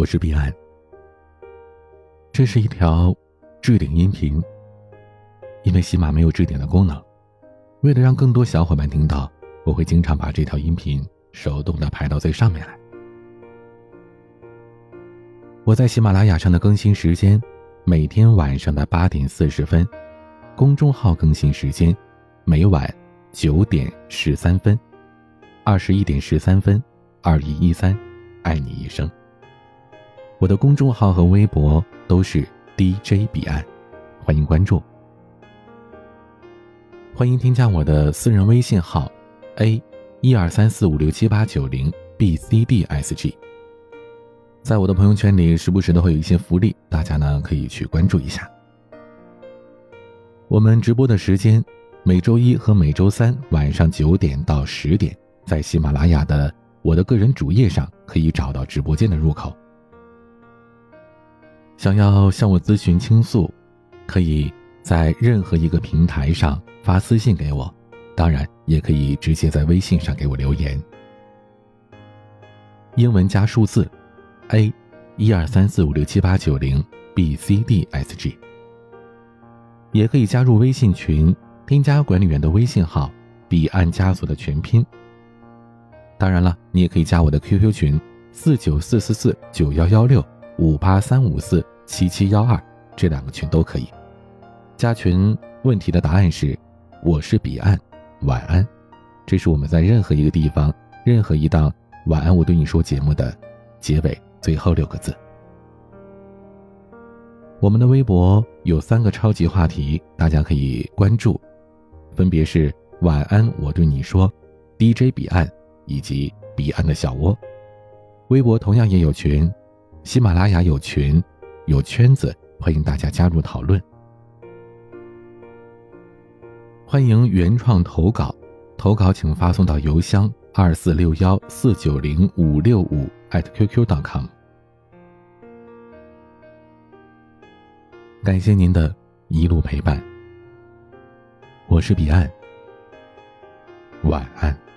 我是彼岸。这是一条置顶音频，因为喜马没有置顶的功能，为了让更多小伙伴听到，我会经常把这条音频手动的排到最上面来。我在喜马拉雅上的更新时间，每天晚上的八点四十分；公众号更新时间，每晚九点十三分，二十一点十三分，二一一三，爱你一生。我的公众号和微博都是 DJ 彼岸，欢迎关注。欢迎添加我的私人微信号 A 一二三四五六七八九零 BCDSG。在我的朋友圈里，时不时的会有一些福利，大家呢可以去关注一下。我们直播的时间，每周一和每周三晚上九点到十点，在喜马拉雅的我的个人主页上可以找到直播间的入口。想要向我咨询倾诉，可以在任何一个平台上发私信给我，当然也可以直接在微信上给我留言。英文加数字。A，一二三四五六七八九零 B C D S G，也可以加入微信群，添加管理员的微信号“彼岸家族”的全拼。当然了，你也可以加我的 QQ 群四九四四四九幺幺六五八三五四七七幺二，这两个群都可以。加群问题的答案是：我是彼岸，晚安。这是我们在任何一个地方、任何一档“晚安，我对你说”节目的结尾。最后六个字。我们的微博有三个超级话题，大家可以关注，分别是“晚安，我对你说 ”，DJ 彼岸以及彼岸的小窝。微博同样也有群，喜马拉雅有群，有圈子，欢迎大家加入讨论。欢迎原创投稿，投稿请发送到邮箱二四六幺四九零五六五。@QQ.com，感谢您的一路陪伴，我是彼岸，晚安。